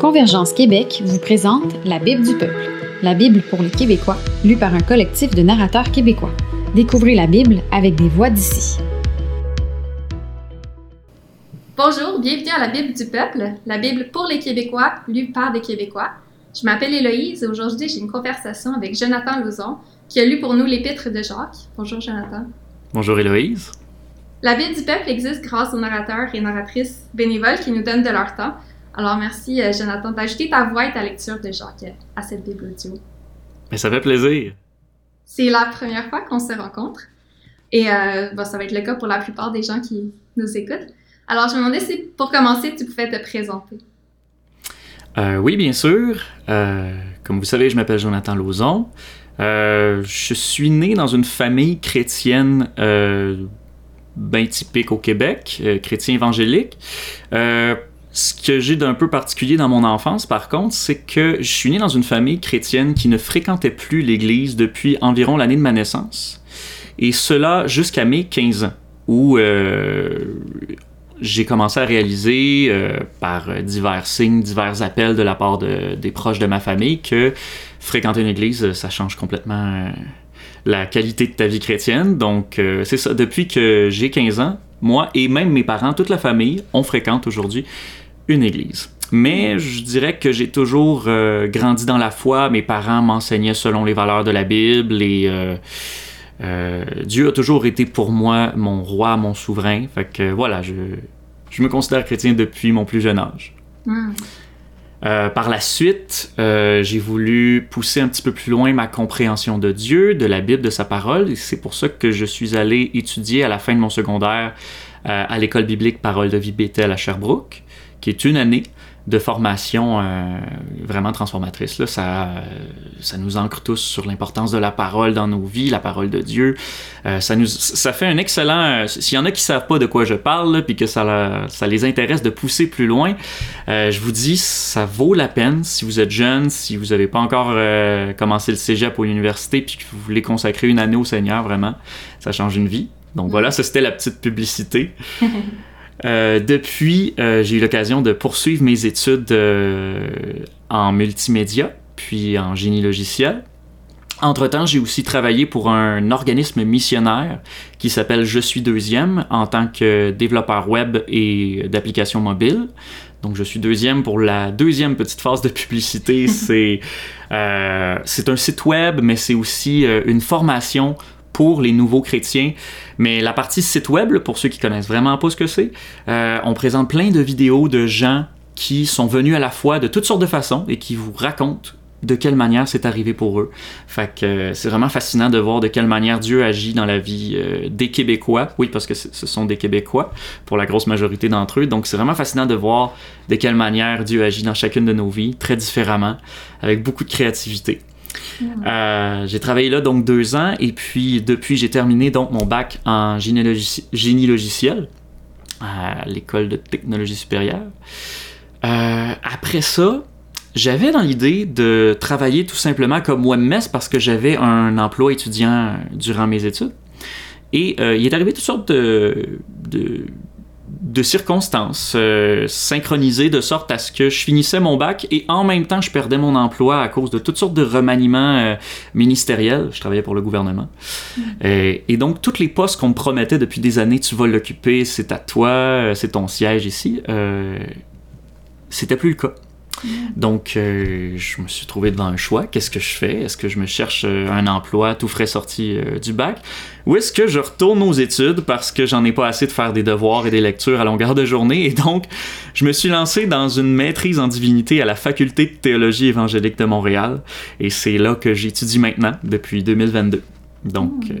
Convergence Québec vous présente La Bible du peuple, la Bible pour les Québécois, lue par un collectif de narrateurs québécois. Découvrez la Bible avec des voix d'ici. Bonjour, bienvenue à la Bible du peuple, la Bible pour les Québécois, lue par des Québécois. Je m'appelle Héloïse et aujourd'hui j'ai une conversation avec Jonathan Lauzon qui a lu pour nous l'Épître de Jacques. Bonjour Jonathan. Bonjour Héloïse. La Bible du peuple existe grâce aux narrateurs et narratrices bénévoles qui nous donnent de leur temps alors, merci, euh, Jonathan, d'ajouter ta voix et ta lecture de Jacques à cette Bible audio. Mais ça fait plaisir. C'est la première fois qu'on se rencontre. Et euh, ça va être le cas pour la plupart des gens qui nous écoutent. Alors, je me demandais si, pour commencer, tu pouvais te présenter. Euh, oui, bien sûr. comme vous savez, je m'appelle Jonathan Lauzon. je suis né dans une famille chrétienne bien typique au Québec, chrétien évangélique. Ce que j'ai d'un peu particulier dans mon enfance, par contre, c'est que je suis né dans une famille chrétienne qui ne fréquentait plus l'Église depuis environ l'année de ma naissance. Et cela jusqu'à mes 15 ans, où euh, j'ai commencé à réaliser, euh, par divers signes, divers appels de la part des proches de ma famille, que fréquenter une Église, ça change complètement euh, la qualité de ta vie chrétienne. Donc, c'est ça. Depuis que j'ai 15 ans, moi et même mes parents, toute la famille, on fréquente aujourd'hui une église. Mais je dirais que j'ai toujours euh, grandi dans la foi. Mes parents m'enseignaient selon les valeurs de la Bible et euh, euh, Dieu a toujours été pour moi mon roi, mon souverain. Fait que voilà, je, je me considère chrétien depuis mon plus jeune âge. Hmm. par la suite, j'ai voulu pousser un petit peu plus loin ma compréhension de Dieu, de la Bible, de sa parole. Et c'est pour ça que je suis allé étudier à la fin de mon secondaire à l'école biblique Parole de vie Bethel à Sherbrooke qui est une année de formation euh, vraiment transformatrice. Là. Ça, ça nous ancre tous sur l'importance de la parole dans nos vies, la parole de Dieu. Euh, ça, nous, ça fait un excellent... Euh, s'il y en a qui savent pas de quoi je parle, puis que ça, ça les intéresse de pousser plus loin, je vous dis, ça vaut la peine si vous êtes jeune, si vous n'avez pas encore commencé le cégep ou l'université, puis que vous voulez consacrer une année au Seigneur, vraiment, ça change une vie. Donc voilà, ça c'était la petite publicité. Euh, depuis, euh, j'ai eu l'occasion de poursuivre mes études euh, en multimédia, puis en génie logiciel. Entre-temps, j'ai aussi travaillé pour un organisme missionnaire qui s'appelle Je suis deuxième en tant que développeur web et d'applications mobiles. Donc, je suis deuxième pour la deuxième petite phase de publicité. c'est c'est un site web, mais c'est aussi une formation pour les nouveaux chrétiens. Mais la partie site web, pour ceux qui connaissent vraiment pas ce que c'est, euh, on présente plein de vidéos de gens qui sont venus à la foi de toutes sortes de façons et qui vous racontent de quelle manière c'est arrivé pour eux. Fait que euh, c'est vraiment fascinant de voir de quelle manière Dieu agit dans la vie euh, des Québécois. Oui, parce que ce sont des Québécois pour la grosse majorité d'entre eux. Donc c'est vraiment fascinant de voir de quelle manière Dieu agit dans chacune de nos vies, très différemment, avec beaucoup de créativité. Euh, j'ai travaillé là donc deux ans et puis depuis j'ai terminé donc mon bac en génie, logiciel à l'école de technologie supérieure. Euh, après ça, j'avais dans l'idée de travailler tout simplement comme webmess parce que j'avais un emploi étudiant durant mes études. Et euh, il est arrivé toutes sortes de, de circonstances euh, synchronisées de sorte à ce que je finissais mon bac et en même temps je perdais mon emploi à cause de toutes sortes de remaniements euh, ministériels. Je travaillais pour le gouvernement. Mm. Et, et, donc, tous les postes qu'on me promettait depuis des années, tu vas l'occuper, c'est à toi, euh, c'est ton siège ici, c'était plus le cas. Donc, euh, je me suis trouvé devant un choix. Qu'est-ce que je fais? Est-ce que je me cherche euh, un emploi tout frais sorti euh, du bac? Ou est-ce que je retourne aux études parce que j'en ai pas assez de faire des devoirs et des lectures à longueur de journée? Et donc, je me suis lancé dans une maîtrise en divinité à la Faculté de théologie évangélique de Montréal. Et c'est là que j'étudie maintenant, depuis 2022. Donc, hmm.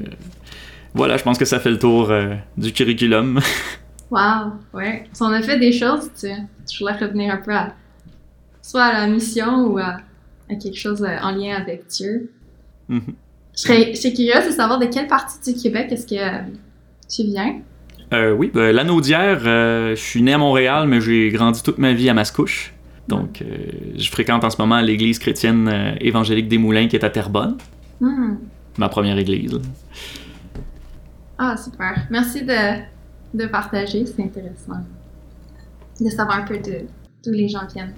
voilà, je pense que ça fait le tour du curriculum. wow, ouais. Si on a fait des choses, tu, tu voulais revenir un peu à soit à la mission ou à, quelque chose euh, en lien avec Dieu. Mm-hmm. Je serais, curieuse de savoir de quelle partie du Québec est-ce que euh, tu viens? Euh, oui, ben, l'Anaudière, je suis né à Montréal, mais j'ai grandi toute ma vie à Mascouche. Donc, je fréquente en ce moment l'église chrétienne évangélique des Moulins qui est à Terrebonne. Hmm. Ma première église. Ah, super. Merci de, de partager, c'est intéressant. de savoir un peu d'où les gens viennent.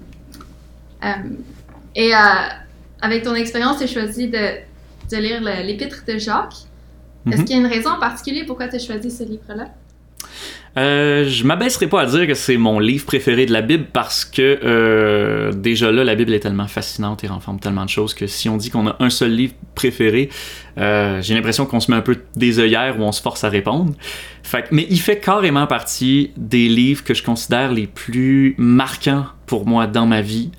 Euh, et euh, avec ton expérience, tu as choisi de, de lire l'Épître de Jacques. Est-ce mhm. qu'il y a une raison en particulier pourquoi tu as choisi ce livre-là? Euh, je m'abaisserai pas à dire que c'est mon livre préféré de la Bible parce que euh, déjà là, la Bible est tellement fascinante et renferme tellement de choses que si on dit qu'on a un seul livre préféré, euh, j'ai l'impression qu'on se met un peu des œillères où on se force à répondre. Fait, mais il fait carrément partie des livres que je considère les plus marquants pour moi dans ma vie.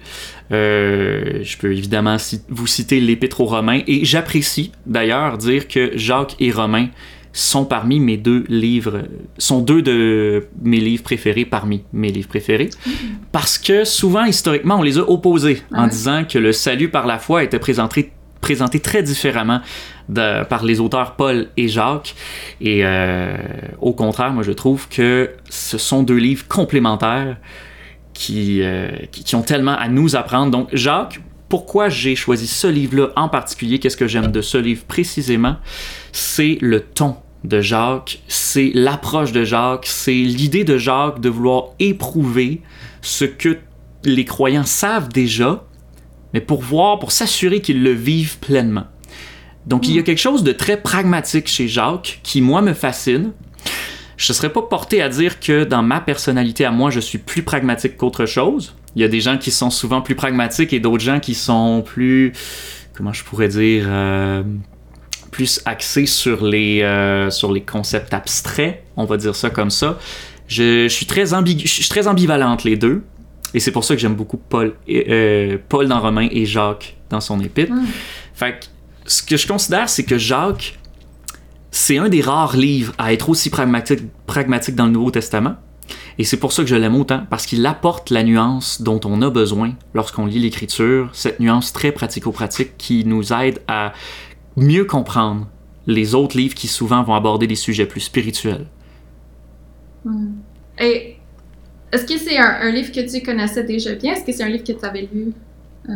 Euh, je peux évidemment vous citer l'Épître aux Romains et j'apprécie d'ailleurs dire que Jacques et Romains sont parmi mes deux livres, sont deux de mes livres préférés parmi mes livres préférés, parce que souvent, historiquement, on les a opposés en disant que le salut par la foi était présenté, présenté très différemment de, par les auteurs Paul et Jacques. Et euh, au contraire, moi, je trouve que ce sont deux livres complémentaires qui, euh, qui, qui ont tellement à nous apprendre. Donc, Jacques, pourquoi j'ai choisi ce livre-là en particulier, qu'est-ce que j'aime de ce livre précisément, c'est le ton de Jacques, c'est l'approche de Jacques, c'est l'idée de Jacques de vouloir éprouver ce que les croyants savent déjà, mais pour voir, pour s'assurer qu'ils le vivent pleinement. Donc il y a mm. quelque chose de très pragmatique chez Jacques qui, moi, me fascine. Je ne serais pas porté à dire que dans ma personnalité à moi, je suis plus pragmatique qu'autre chose. Il y a des gens qui sont souvent plus pragmatiques et d'autres gens qui sont plus, comment je pourrais dire, euh, plus axé sur les, euh, sur les concepts abstraits, on va dire ça comme ça. Je, suis, très ambigu, je suis très ambivalente les deux. Et c'est pour ça que j'aime beaucoup Paul, euh, Paul dans Romain et Jacques dans son épître. Mm. Fait que, ce que je considère, c'est que Jacques, c'est un des rares livres à être aussi pragmatique, dans le Nouveau Testament. Et c'est pour ça que je l'aime autant, parce qu'il apporte la nuance dont on a besoin lorsqu'on lit l'Écriture, cette nuance très pratico-pratique qui nous aide à mieux comprendre les autres livres qui souvent vont aborder des sujets plus spirituels. Hmm. Et est-ce que c'est un, livre que tu connaissais déjà bien? Est-ce que c'est un livre que tu avais lu? Euh,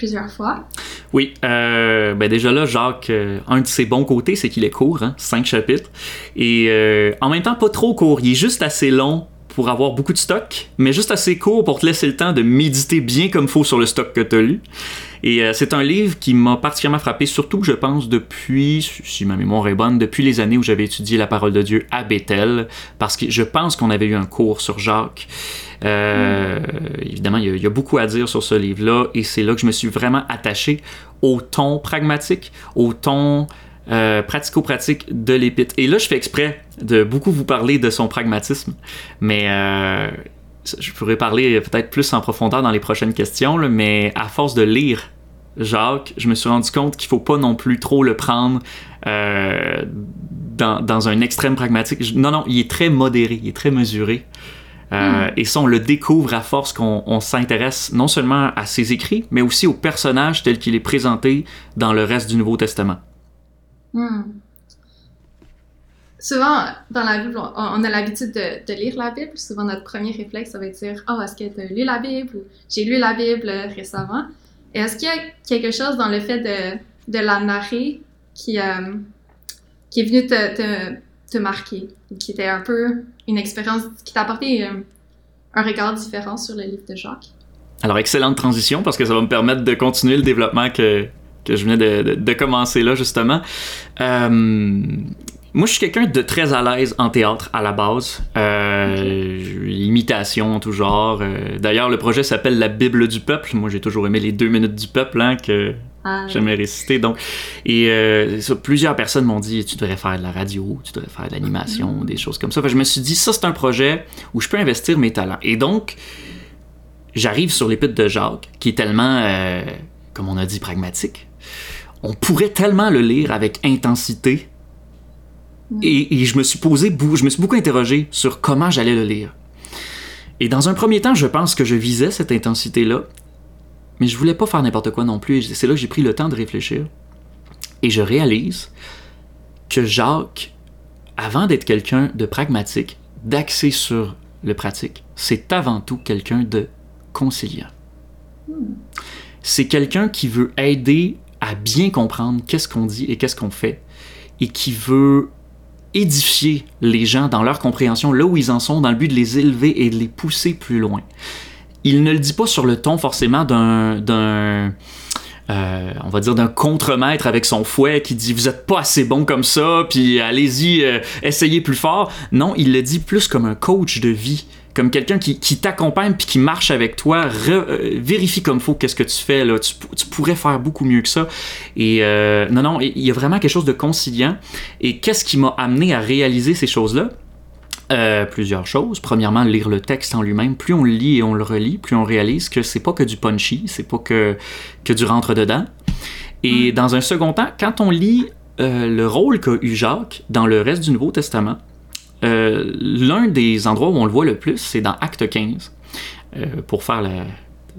plusieurs fois? Oui, euh, ben déjà là, Jacques, euh, un de ses bons côtés, c'est qu'il est court, hein, cinq chapitres, et en même temps pas trop court, il est juste assez long pour avoir beaucoup de stock, mais juste assez court pour te laisser le temps de méditer bien comme faut sur le stock que tu as lu. Et euh, c'est un livre qui m'a particulièrement frappé, surtout, je pense, depuis, si ma mémoire est bonne, depuis les années où j'avais étudié la parole de Dieu à Bethel, parce que je pense qu'on avait eu un cours sur Jacques. Euh, évidemment, il y, a, beaucoup à dire sur ce livre-là, et c'est là que je me suis vraiment attaché au ton pragmatique, au ton euh, pratico-pratique de l'épître. Et là, je fais exprès de beaucoup vous parler de son pragmatisme, mais je pourrais parler peut-être plus en profondeur dans les prochaines questions, mais à force de lire Jacques, je me suis rendu compte qu'il faut pas non plus trop le prendre euh, dans, un extrême pragmatique. Non, non, il est très modéré, il est très mesuré. Euh, hmm. Et ça, on le découvre à force qu'on s'intéresse non seulement à ses écrits, mais aussi au personnage tel qu'il est présenté dans le reste du Nouveau Testament. Hmm souvent, dans la Bible, on, a l'habitude de, lire la Bible. Souvent, notre premier réflexe, ça va être dire Oh, est-ce que tu as lu la Bible ou J'ai lu la Bible récemment. Est-ce qu'il y a quelque chose dans le fait de, de la narrer qui, euh, qui est venu te, te, te, marquer, qui était un peu une expérience qui t'a apporté euh, un regard différent sur le livre de Jacques? Alors, excellente transition parce que ça va me permettre de continuer le développement que, que je venais de, de, commencer là, justement. Euh, moi, je suis quelqu'un de très à l'aise en théâtre à la base. Euh, Imitation, tout genre. Euh, d'ailleurs, le projet s'appelle La Bible du peuple. Moi, j'ai toujours aimé les deux minutes du peuple hein, que ah, j'aimais réciter. Donc, et euh, plusieurs personnes m'ont dit Tu devrais faire de la radio, tu devrais faire de l'animation, mm. des choses comme ça. je me suis dit Ça, c'est un projet où je peux investir mes talents. Et donc, j'arrive sur l'épître de Jacques, qui est tellement, euh, comme on a dit, pragmatique. On pourrait tellement le lire avec intensité et, je me suis posé, je me suis beaucoup interrogé sur comment j'allais le lire. Et dans un premier temps, je pense que je visais cette intensité-là, mais je voulais pas faire n'importe quoi non plus. C'est là que j'ai pris le temps de réfléchir. Et je réalise que Jacques, avant d'être quelqu'un de pragmatique, d'axé sur le pratique, c'est avant tout quelqu'un de conciliant. C'est quelqu'un qui veut aider à bien comprendre qu'est-ce qu'on dit et qu'est-ce qu'on fait, et qui veut édifier les gens dans leur compréhension là où ils en sont, dans le but de les élever et de les pousser plus loin. Il ne le dit pas sur le ton forcément d'un euh, on va dire d'un contremaître avec son fouet qui dit vous êtes pas assez bon comme ça, puis allez-y, euh, essayez plus fort. Non, il le dit plus comme un coach de vie, comme quelqu'un qui, t'accompagne puis qui marche avec toi, euh, vérifie comme faut qu'est-ce que tu fais là. Tu, pourrais faire beaucoup mieux que ça. Et non, non, il y a vraiment quelque chose de conciliant. Et qu'est-ce qui m'a amené à réaliser ces choses-là? Euh, plusieurs choses. Premièrement, lire le texte en lui-même. Plus on le lit et on le relit, plus on réalise que c'est pas que du punchy, c'est pas que, que du rentre-dedans. Et mm. dans un second temps, quand on lit euh, le rôle qu'a eu Jacques dans le reste du Nouveau Testament, euh, l'un des endroits où on le voit le plus, c'est dans Acte 15. pour faire la,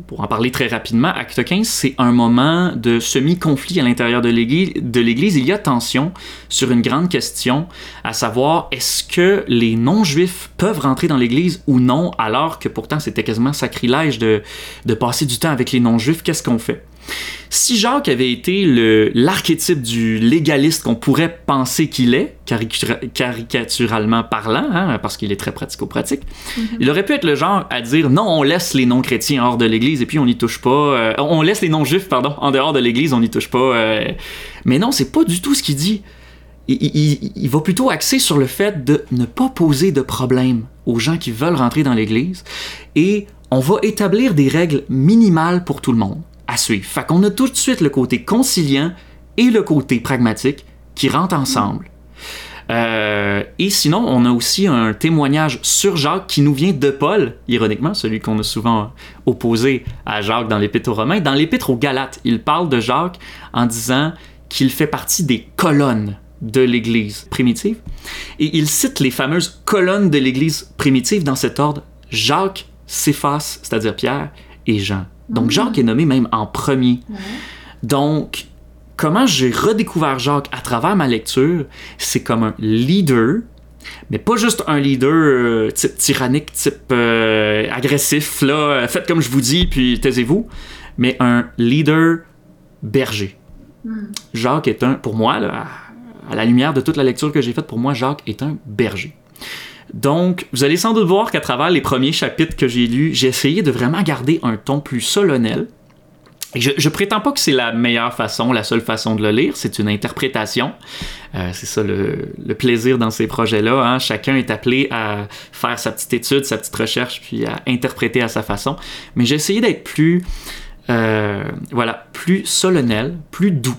pour en parler très rapidement, Acte 15, c'est un moment de semi-conflit à l'intérieur de l'Église. Il y a tension sur une grande question, à savoir est-ce que les non-juifs peuvent rentrer dans l'Église ou non, alors que pourtant c'était quasiment sacrilège de, de passer du temps avec les non-juifs? Qu'est-ce qu'on fait? Si Jacques avait été l'archétype du légaliste qu'on pourrait penser qu'il est, caricaturalement parlant, hein, parce qu'il est très pratico-pratique, mhm. il aurait pu être le genre à dire non, on laisse les non-chrétiens hors de l'Église et puis on n'y touche pas. Euh, on laisse les non-juifs, pardon, en dehors de l'Église, on n'y touche pas. Euh. mais non, c'est pas du tout ce qu'il dit. Il, il, va plutôt axer sur le fait de ne pas poser de problème aux gens qui veulent rentrer dans l'Église et on va établir des règles minimales pour tout le monde à suivre. Fait qu'on a tout de suite le côté conciliant et le côté pragmatique qui rentrent ensemble. Euh, et sinon, on a aussi un témoignage sur Jacques qui nous vient de Paul, ironiquement, celui qu'on a souvent opposé à Jacques dans l'Épître aux Romains. Dans l'Épître aux Galates, il parle de Jacques en disant qu'il fait partie des colonnes de l'Église primitive. Et il cite les fameuses colonnes de l'Église primitive dans cet ordre Jacques, Céphas, c'est-à-dire Pierre, et Jean. Donc ah. Jacques est nommé même en premier. Donc, comment j'ai redécouvert Jacques à travers ma lecture, c'est comme un leader, mais pas juste un leader euh, type tyrannique, type euh, agressif, là, faites comme je vous dis, puis taisez-vous, mais un leader berger. Hmm. Jacques est un, pour moi, à la lumière de toute la lecture que j'ai faite, pour moi, Jacques est un berger. Donc, vous allez sans doute voir qu'à travers les premiers chapitres que j'ai lus, j'ai essayé de vraiment garder un ton plus solennel. je, prétends pas que c'est la meilleure façon, la seule façon de le lire, c'est une interprétation. Euh, c'est ça le, plaisir dans ces projets-là. Hein. Chacun est appelé à faire sa petite étude, sa petite recherche, puis à interpréter à sa façon. Mais j'ai essayé d'être plus, euh, voilà, plus solennel, plus doux.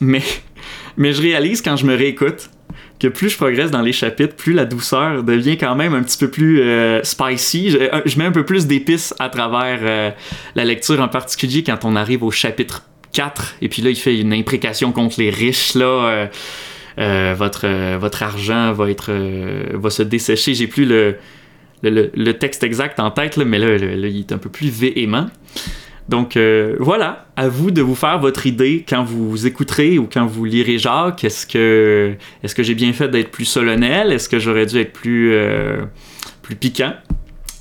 Mais, mais je réalise quand je me réécoute que plus je progresse dans les chapitres, plus la douceur devient quand même un petit peu plus euh, spicy. Je, mets un peu plus d'épices à travers euh, la lecture, en particulier quand on arrive au chapitre 4, et puis là, il fait une imprécation contre les riches, là. Euh, votre, votre argent va, être, va se dessécher. J'ai plus le, le, texte exact en tête, là, mais là, il est un peu plus véhément. Donc euh, voilà, à vous de vous faire votre idée quand vous écouterez ou quand vous lirez Jacques. Est-ce que, est-ce que j'ai bien fait d'être plus solennel? Est-ce que j'aurais dû être plus, euh, plus piquant?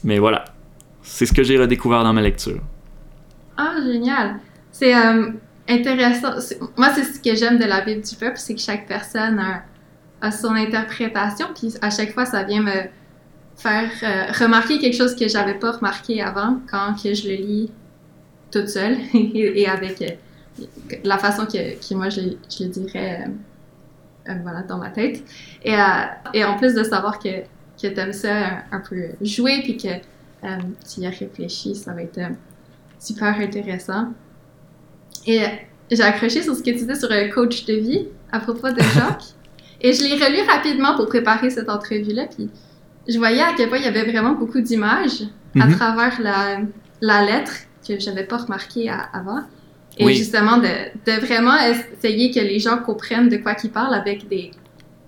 Mais voilà, c'est ce que j'ai redécouvert dans ma lecture. Ah, génial! C'est euh, intéressant. Moi, c'est ce que j'aime de la Bible du peuple, c'est que chaque personne a, son interprétation, puis à chaque fois, ça vient me faire remarquer quelque chose que j'avais pas remarqué avant quand que je le lis toute seule et, avec euh, la façon que, moi je, le dirais euh, euh, voilà, dans ma tête. Et, et, en plus de savoir que, que tu aimes ça un, peu jouer puis que tu y as réfléchi, ça va être super intéressant. Et j'ai accroché sur ce que tu disais sur un coach de vie à propos de Jacques. et je l'ai relu rapidement pour préparer cette entrevue-là. Puis je voyais à quel point il y avait vraiment beaucoup d'images à mm-hmm. travers la, la lettre que j'avais pas remarqué avant. Et justement, de, de, vraiment essayer que les gens comprennent de quoi qu'ils parlent avec des...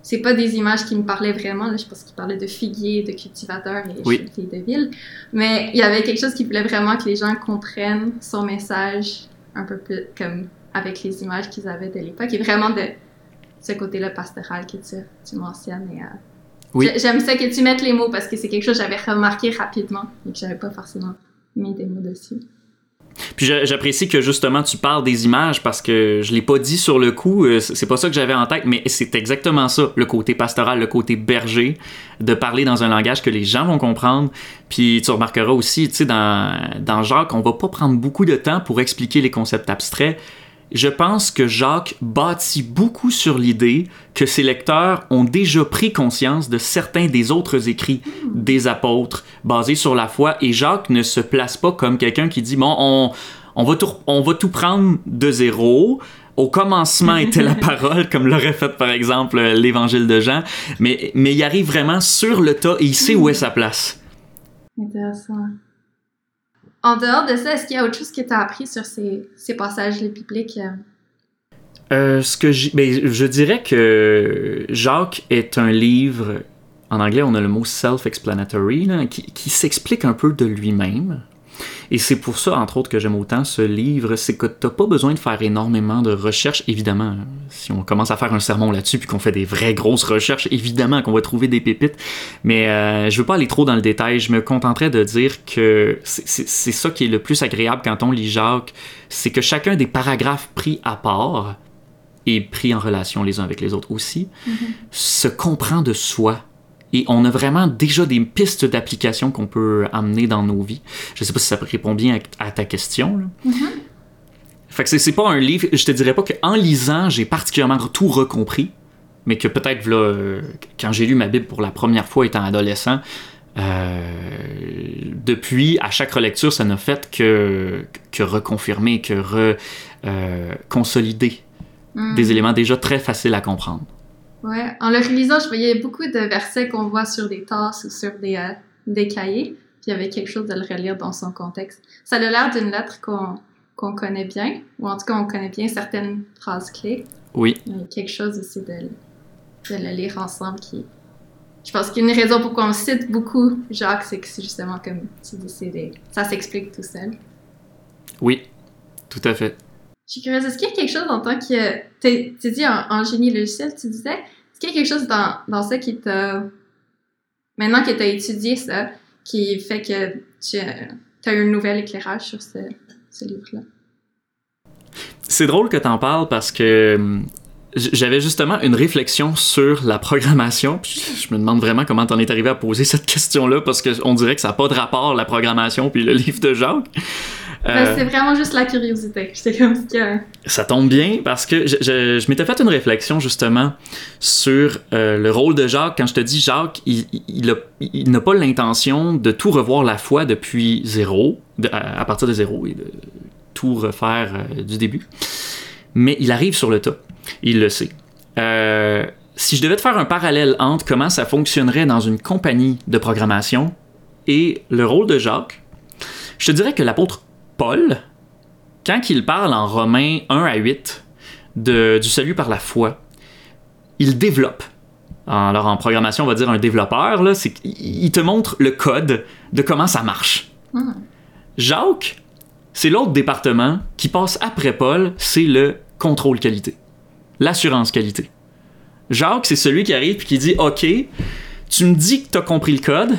C'est pas des images qui me parlaient vraiment, là, je pense qu'ils parlaient de figuiers, de cultivateurs et de ville. Mais il y avait quelque chose qui voulait vraiment que les gens comprennent son message un peu plus comme avec les images qu'ils avaient de l'époque. Et vraiment de ce côté-là pastoral que tu, tu mentionnes. Et, euh, J'aime ça que tu mettes les mots parce que c'est quelque chose que j'avais remarqué rapidement et que j'avais pas forcément mis des mots dessus. Puis j'apprécie que justement tu parles des images parce que je l'ai pas dit sur le coup, euh, c'est pas ça que j'avais en tête, mais c'est exactement ça, le côté pastoral, le côté berger, de parler dans un langage que les gens vont comprendre. Puis tu remarqueras aussi, tu sais, dans, dans Jacques, on va pas prendre beaucoup de temps pour expliquer les concepts abstraits je pense que Jacques bâtit beaucoup sur l'idée que ses lecteurs ont déjà pris conscience de certains des autres écrits des apôtres basés sur la foi et Jacques ne se place pas comme quelqu'un qui dit bon on, on, va tout, on va tout prendre de zéro au commencement était la parole, comme l'aurait fait par exemple l'évangile de Jean, mais, mais il arrive vraiment sur le tas et il sait où est sa place. Intéressant. En dehors de ça, est-ce qu'il y a autre chose que tu as appris sur ces, ces passages bibliques? Euh? Euh, ce que ben, je dirais que Jacques est un livre, en anglais on a le mot self-explanatory, qui, qui s'explique un peu de lui-même. Et c'est pour ça, entre autres, que j'aime autant ce livre, c'est que t'as pas besoin de faire énormément de recherches, évidemment. Si on commence à faire un sermon là-dessus, puis qu'on fait des vraies grosses recherches, évidemment qu'on va trouver des pépites. Mais euh, je veux pas aller trop dans le détail. Je me contenterai de dire que c'est ça qui est le plus agréable quand on lit Jacques, c'est que chacun des paragraphes pris à part et pris en relation les uns avec les autres aussi, mm-hmm. se comprend de soi et on a vraiment déjà des pistes d'application qu'on peut amener dans nos vies. Je sais pas si ça répond bien à, ta question. Fait que c'est pas un livre, je te dirais pas qu'en lisant, j'ai particulièrement tout recompris, mais que peut-être là, quand j'ai lu ma Bible pour la première fois étant adolescent, euh, depuis, à chaque relecture, ça n'a fait que, que reconfirmer, que re, euh, consolider mm. des éléments déjà très faciles à comprendre. Ouais, en le relisant, je voyais beaucoup de versets qu'on voit sur des tasses ou sur des, euh, des cahiers, puis il y avait quelque chose de le relire dans son contexte. Ça a l'air d'une lettre qu'on qu'on connaît bien, ou en tout cas on connaît bien certaines phrases clés. Oui. Il y a quelque chose aussi de, de le lire ensemble qui... Je pense qu'il y a une raison pourquoi on cite beaucoup Jacques, c'est que c'est justement comme tu dis, ça s'explique tout seul. Oui, tout à fait. Je suis curieuse, est-ce qu'il y a quelque chose en tant que. Tu dis en, génie logiciel, tu disais? Est-ce qu'il y a quelque chose dans, ça qui t'a. Maintenant que tu as étudié ça, qui fait que tu as eu un nouvel éclairage sur ce, ce livre-là? C'est drôle que tu en parles parce que hum, j'avais justement une réflexion sur la programmation. Puis je me demande vraiment comment t'en es arrivé à poser cette question-là parce qu'on dirait que ça n'a pas de rapport la programmation puis le livre de Jacques. Euh, c'est vraiment juste la curiosité. comme Ça tombe bien parce que je, je, m'étais fait une réflexion justement sur euh, le rôle de Jacques. Quand je te dis Jacques, il, il, n'a pas l'intention de tout revoir la foi depuis zéro, à, partir de zéro et de tout refaire euh, du début. Mais il arrive sur le tas. Il le sait. si je devais te faire un parallèle entre comment ça fonctionnerait dans une compagnie de programmation et le rôle de Jacques, je te dirais que l'apôtre Paul, quand il parle en Romains 1 à 8 de, du salut par la foi, il développe. Alors en programmation, on va dire un développeur, là, c'est, il te montre le code de comment ça marche. Hmm. Jacques, c'est l'autre département qui passe après Paul, c'est le contrôle qualité, l'assurance qualité. Jacques, c'est celui qui arrive et qui dit OK, tu me dis que tu as compris le code,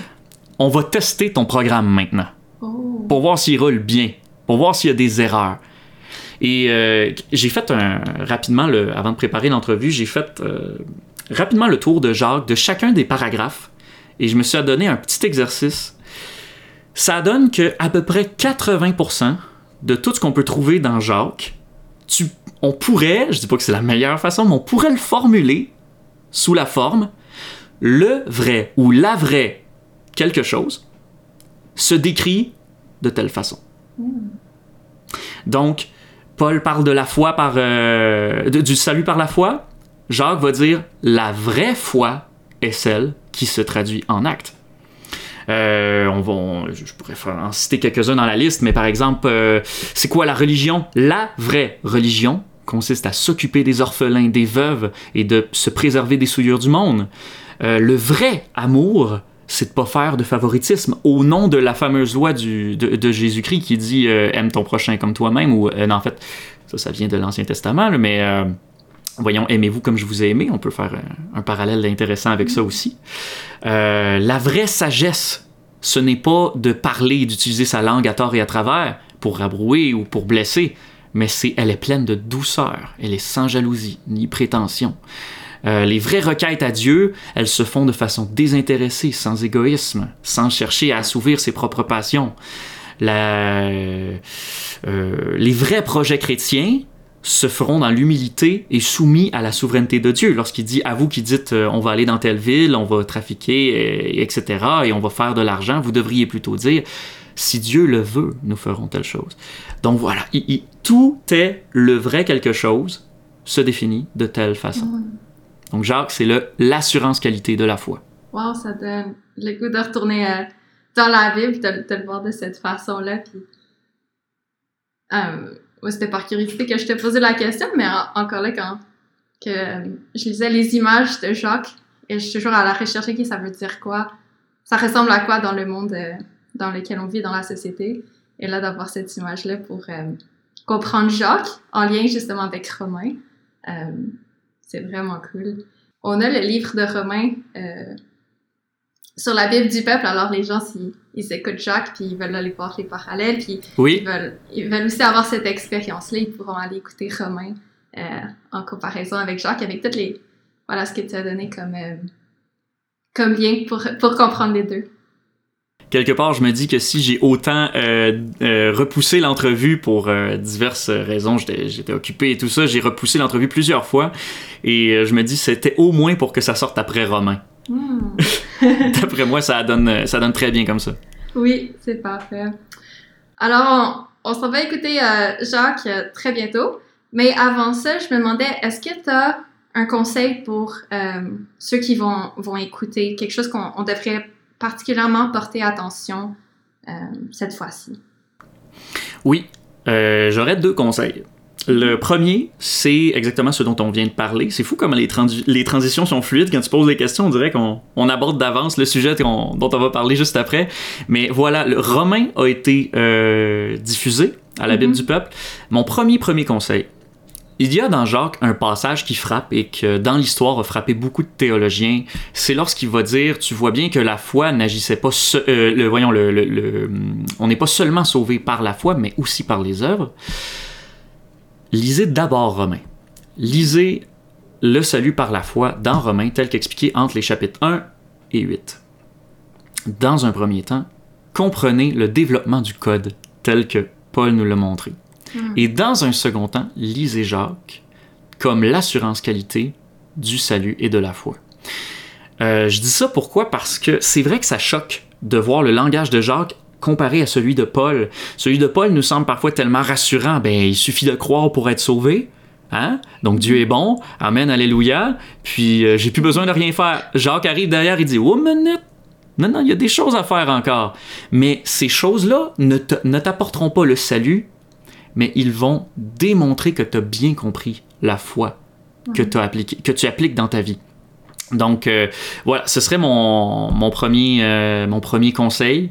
on va tester ton programme maintenant. Oh. Pour voir s'il roule bien pour voir s'il y a des erreurs. Et euh, j'ai fait un, rapidement, le, avant de préparer l'entrevue, j'ai fait euh, rapidement le tour de Jacques de chacun des paragraphes et je me suis donné un petit exercice. Ça donne que à peu près 80% de tout ce qu'on peut trouver dans Jacques, on pourrait, je dis pas que c'est la meilleure façon, mais on pourrait le formuler sous la forme le vrai ou la vraie quelque chose se décrit de telle façon. Donc, Paul parle de la foi par euh, du salut par la foi. Jacques va dire la vraie foi est celle qui se traduit en acte. Euh, on va, je pourrais en citer quelques-uns dans la liste, mais par exemple, euh, c'est quoi la religion? La vraie religion consiste à s'occuper des orphelins, des veuves et de se préserver des souillures du monde. le vrai amour c'est de pas faire de favoritisme au nom de la fameuse loi du, de, Jésus-Christ qui dit euh, aime ton prochain comme toi-même ou euh, en fait ça ça vient de l'Ancien Testament mais euh, voyons aimez-vous comme je vous ai aimé? On peut faire un, parallèle intéressant avec ça aussi la vraie sagesse ce n'est pas de parler d'utiliser sa langue à tort et à travers pour rabrouer ou pour blesser, mais c'est, elle est pleine de douceur, elle est sans jalousie ni prétention. Euh, les vraies requêtes à Dieu, elles se font de façon désintéressée, sans égoïsme, sans chercher à assouvir ses propres passions. Euh, les vrais projets chrétiens se feront dans l'humilité et soumis à la souveraineté de Dieu. Lorsqu'il dit à vous qui dites euh, on va aller dans telle ville, on va trafiquer, etc., et on va faire de l'argent, vous devriez plutôt dire si Dieu le veut, nous ferons telle chose. Donc voilà, tout est le vrai quelque chose se définit de telle façon. Donc Jacques, c'est l'assurance qualité de la foi. Wow, ça donne le goût de retourner euh, dans la Bible, de, de, le voir de cette façon-là. Puis, euh, c'était par curiosité que je te posais la question, mais encore là, quand que, je lisais les images de Jacques, et je suis toujours à la recherche qui ça veut dire quoi, ça ressemble à quoi dans le monde euh, dans lequel on vit dans la société? Et là, d'avoir cette image-là pour euh, comprendre Jacques en lien justement avec Romain, euh, c'est vraiment cool. On a le livre de Romain euh, sur la Bible du peuple. Alors, les gens, s'ils ils écoutent Jacques, puis ils veulent aller voir les parallèles, puis ils, veulent, ils veulent aussi avoir cette expérience-là, ils pourront aller écouter Romain en comparaison avec Jacques, avec toutes les. Voilà ce que tu as donné comme, comme lien pour, pour comprendre les deux quelque part, je me dis que si j'ai autant euh, euh, repoussé l'entrevue pour euh, diverses raisons, j'étais occupé et tout ça, j'ai repoussé l'entrevue plusieurs fois et je me dis c'était au moins pour que ça sorte après Romain. Hmm. D'après moi, ça donne, ça donne très bien comme ça. Oui, c'est parfait. Alors, on, s'en va écouter Jacques très bientôt. Mais avant ça, je me demandais, est-ce que tu as un conseil pour ceux qui vont, vont écouter, quelque chose qu'on devrait particulièrement porter attention euh, cette fois-ci? Oui, euh, j'aurais deux conseils. Le premier, c'est exactement ce dont on vient de parler. C'est fou comme les, les, transitions sont fluides. Quand tu poses des questions, on dirait qu'on on aborde d'avance le sujet dont on va parler juste après. Mais voilà, le Romain a été euh, diffusé à la Bible mm-hmm. du peuple. Mon premier, premier conseil, il y a dans Jacques un passage qui frappe et que dans l'histoire a frappé beaucoup de théologiens. C'est lorsqu'il va dire, tu vois bien que la foi n'agissait pas, euh, le, voyons, on n'est pas seulement sauvé par la foi, mais aussi par les œuvres. Lisez d'abord Romains. Lisez le salut par la foi dans Romains tel qu'expliqué entre les chapitres 1 et 8. Dans un premier temps, comprenez le développement du code tel que Paul nous l'a montré. Et dans un second temps, lisez Jacques comme l'assurance qualité du salut et de la foi. Euh, je dis ça pourquoi? Parce que c'est vrai que ça choque de voir le langage de Jacques comparé à celui de Paul. Celui de Paul nous semble parfois tellement rassurant. Ben, il suffit de croire pour être sauvé. Hein? Donc Dieu est bon, Amen, Alléluia. Puis euh, j'ai plus besoin de rien faire. Jacques arrive derrière, il dit Oh minute, non, non, il y a des choses à faire encore. Mais ces choses-là ne t'apporteront pas le salut mais ils vont démontrer que tu as bien compris la foi que, as que tu appliques dans ta vie. Donc euh, voilà, ce serait mon, mon premier, euh, mon premier conseil.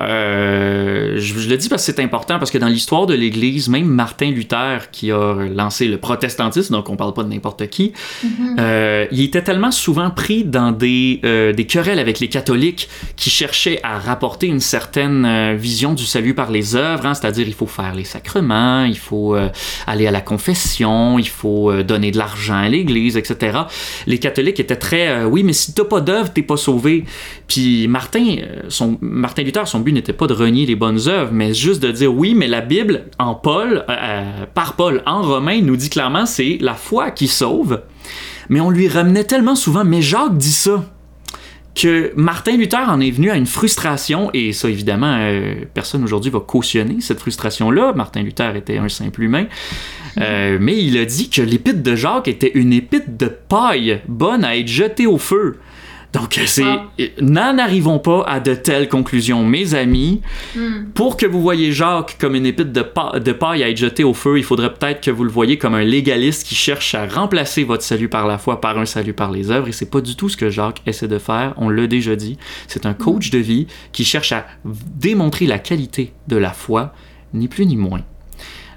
Euh, je, le dis parce que c'est important, parce que dans l'histoire de l'Église, même Martin Luther, qui a lancé le protestantisme, donc on parle pas de n'importe qui, mm-hmm. il était tellement souvent pris dans des, des querelles avec les catholiques qui cherchaient à rapporter une certaine vision du salut par les œuvres, hein, c'est-à-dire il faut faire les sacrements, il faut aller à la confession, il faut donner de l'argent à l'Église, etc. Les catholiques étaient très euh, oui, mais si t'as pas d'œuvre, t'es pas sauvé. Puis Martin, euh, son, Martin Luther, son but n'était pas de renier les bonnes œuvres, mais juste de dire oui, mais la Bible, en Paul, euh, par Paul, en Romain, nous dit clairement c'est la foi qui sauve. Mais on lui ramenait tellement souvent, mais Jacques dit ça que Martin Luther en est venu à une frustration, et ça évidemment, personne aujourd'hui va cautionner cette frustration-là. Martin Luther était un simple humain. Euh, mais il a dit que l'épître de Jacques était une épître de paille, bonne à être jetée au feu. Donc, c'est. N'en arrivons pas à de telles conclusions, mes amis. Hmm. Pour que vous voyez Jacques comme une épître de, de, paille à être jetée au feu, il faudrait peut-être que vous le voyez comme un légaliste qui cherche à remplacer votre salut par la foi par un salut par les œuvres. Et c'est pas du tout ce que Jacques essaie de faire. On l'a déjà dit. C'est un coach de vie qui cherche à démontrer la qualité de la foi, ni plus ni moins.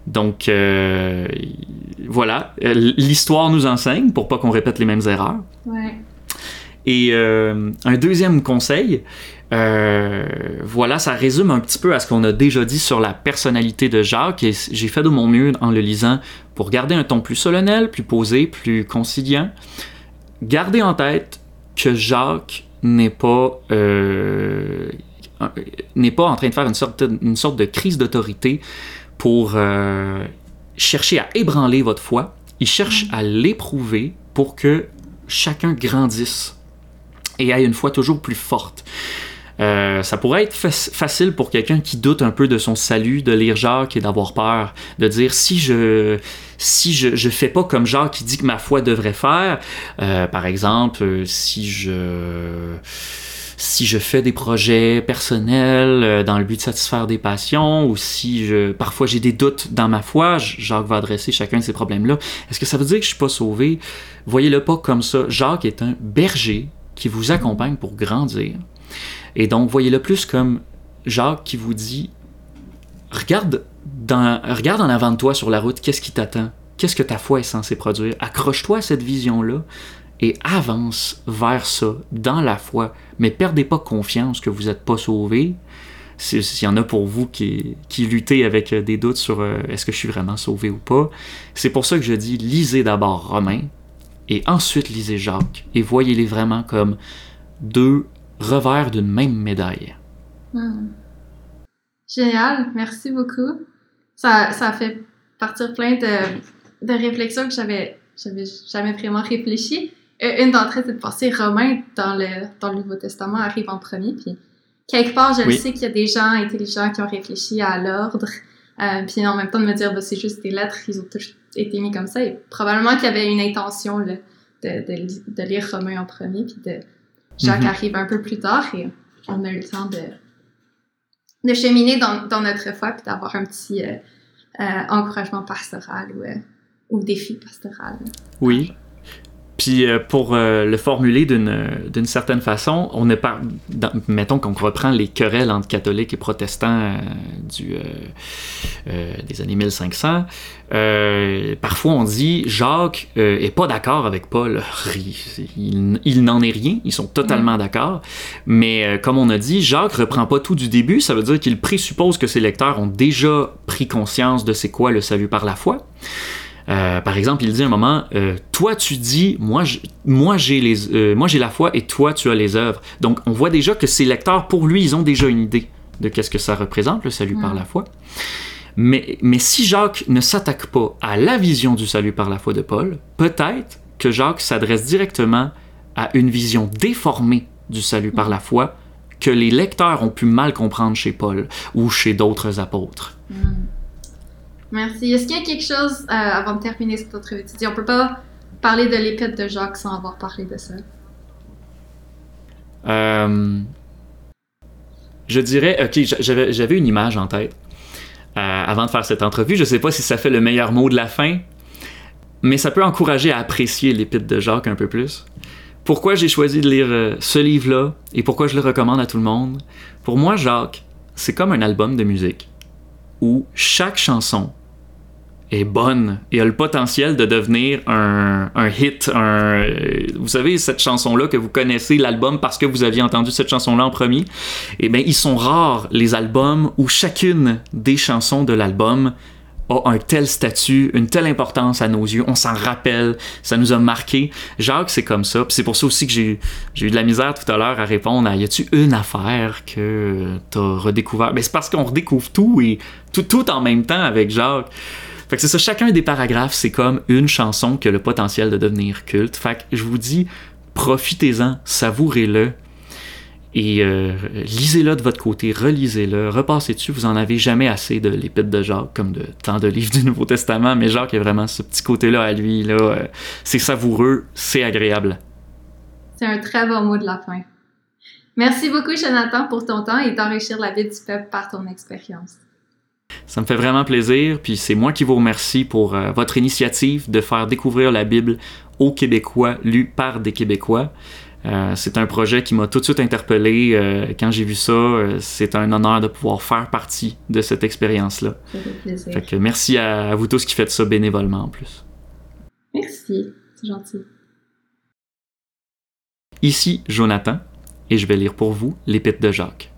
Donc euh, voilà, l'histoire nous enseigne pour pas qu'on répète les mêmes erreurs. Et un deuxième conseil, voilà, ça résume un petit peu à ce qu'on a déjà dit sur la personnalité de Jacques et j'ai fait de mon mieux en le lisant pour garder un ton plus solennel, plus posé, plus conciliant. Gardez en tête que Jacques n'est pas n'est pas en train de faire une sorte, une sorte de crise d'autorité pour euh, chercher à ébranler votre foi. Il cherche à l'éprouver pour que chacun grandisse et ait une foi toujours plus forte. Euh, ça pourrait être facile pour quelqu'un qui doute un peu de son salut de lire Jacques et d'avoir peur, de dire si je si je, je fais pas comme Jacques qui dit que ma foi devrait faire, euh, par exemple, si je si je fais des projets personnels euh, dans le but de satisfaire des passions ou si parfois j'ai des doutes dans ma foi, Jacques va adresser chacun de ces problèmes-là. Est-ce que ça veut dire que je suis pas sauvé? Voyez-le pas comme ça. Jacques est un berger qui vous accompagne pour grandir. Et donc voyez-le plus comme Jacques qui vous dit regarde dans regarde en avant de toi sur la route, qu'est-ce qui t'attend? Qu'est-ce que ta foi est censée produire? Accroche-toi à cette vision-là et avance vers ça dans la foi. Mais perdez pas confiance que vous n'êtes pas sauvé. S'il y en a pour vous qui, qui luttez avec des doutes sur euh, est-ce que je suis vraiment sauvé ou pas, c'est pour ça que je dis lisez d'abord Romain et ensuite lisez Jacques et voyez-les vraiment comme deux revers d'une même médaille. Hmm. Génial, merci beaucoup. Ça, ça fait partir plein de, de réflexions que j'avais j'avais jamais vraiment réfléchi. Euh, une d'entre elles, c'est de passer Romain dans le, dans le Nouveau Testament arrive en premier. Puis quelque part, je sais qu'il y a des gens intelligents qui ont réfléchi à l'ordre. Euh, puis en même temps de me dire, bah, c'est juste des lettres, ils ont tous été mis comme ça. Et probablement qu'il y avait une intention de, de, de, lire Romain en premier, puis de Jacques mhm. arrive un peu plus tard et on a eu le temps de, de cheminer dans, dans notre foi puis d'avoir un petit euh, encouragement pastoral ou, ou défi pastoral. Oui. Puis euh, pour euh, le formuler d'une certaine façon, on est pas, mettons qu'on reprend les querelles entre catholiques et protestants euh, du, des années 1500. parfois on dit Jacques est pas d'accord avec Paul. Il, n'en est rien. Ils sont totalement d'accord. Mais comme on a dit, Jacques reprend pas tout du début. Ça veut dire qu'il présuppose que ses lecteurs ont déjà pris conscience de c'est quoi le salut par la foi. Euh, par exemple, il dit un moment, euh, toi tu dis, moi, moi j'ai les, euh, moi j'ai la foi et toi tu as les œuvres. Donc on voit déjà que ces lecteurs, pour lui, ils ont déjà une idée de qu'est-ce que ça représente le salut par la foi. Mais, mais si Jacques ne s'attaque pas à la vision du salut par la foi de Paul, peut-être que Jacques s'adresse directement à une vision déformée du salut par la foi que les lecteurs ont pu mal comprendre chez Paul ou chez d'autres apôtres. Mm. Merci. Est-ce qu'il y a quelque chose, euh, avant de terminer cette entrevue, tu dis, on peut pas parler de l'épître de Jacques sans avoir parlé de ça? Euh, je dirais, ok, j'avais une image en tête euh, avant de faire cette entrevue. Je sais pas si ça fait le meilleur mot de la fin, mais ça peut encourager à apprécier l'épître de Jacques un peu plus. Pourquoi j'ai choisi de lire ce livre-là et pourquoi je le recommande à tout le monde? Pour moi, Jacques, c'est comme un album de musique où chaque chanson est bonne et a le potentiel de devenir un, un hit. Un, vous savez, cette chanson-là que vous connaissez, l'album, parce que vous aviez entendu cette chanson-là en premier, eh bien, ils sont rares, les albums où chacune des chansons de l'album a un tel statut, une telle importance à nos yeux, on s'en rappelle, ça nous a marqué. Jacques, c'est comme ça. C'est pour ça aussi que j'ai eu de la misère tout à l'heure à répondre à y a-tu une affaire que t'as redécouvert? Ben, c'est parce qu'on redécouvre tout et tout, tout en même temps avec Jacques. Fait que c'est ça, chacun des paragraphes, c'est comme une chanson qui a le potentiel de devenir culte. Fait que je vous dis, profitez-en, savourez-le. Et euh, lisez-le de votre côté, relisez-le, repassez dessus, vous en avez jamais assez de l'épître de Jacques, comme de tant de livres du Nouveau Testament, mais Jacques a vraiment ce petit côté-là à lui, là, euh, c'est savoureux, c'est agréable. C'est un très bon mot de la fin. Merci beaucoup, Jonathan, pour ton temps et d'enrichir la vie du peuple par ton expérience. Ça me fait vraiment plaisir, puis c'est moi qui vous remercie pour euh, votre initiative de faire découvrir la Bible aux Québécois, lue par des Québécois. Euh, c'est un projet qui m'a tout de suite interpellé. Euh, quand j'ai vu ça, c'est un honneur de pouvoir faire partie de cette expérience-là. Fait que merci à, vous tous qui faites ça bénévolement en plus. Merci, c'est gentil. Ici Jonathan, et je vais lire pour vous l'Épître de Jacques.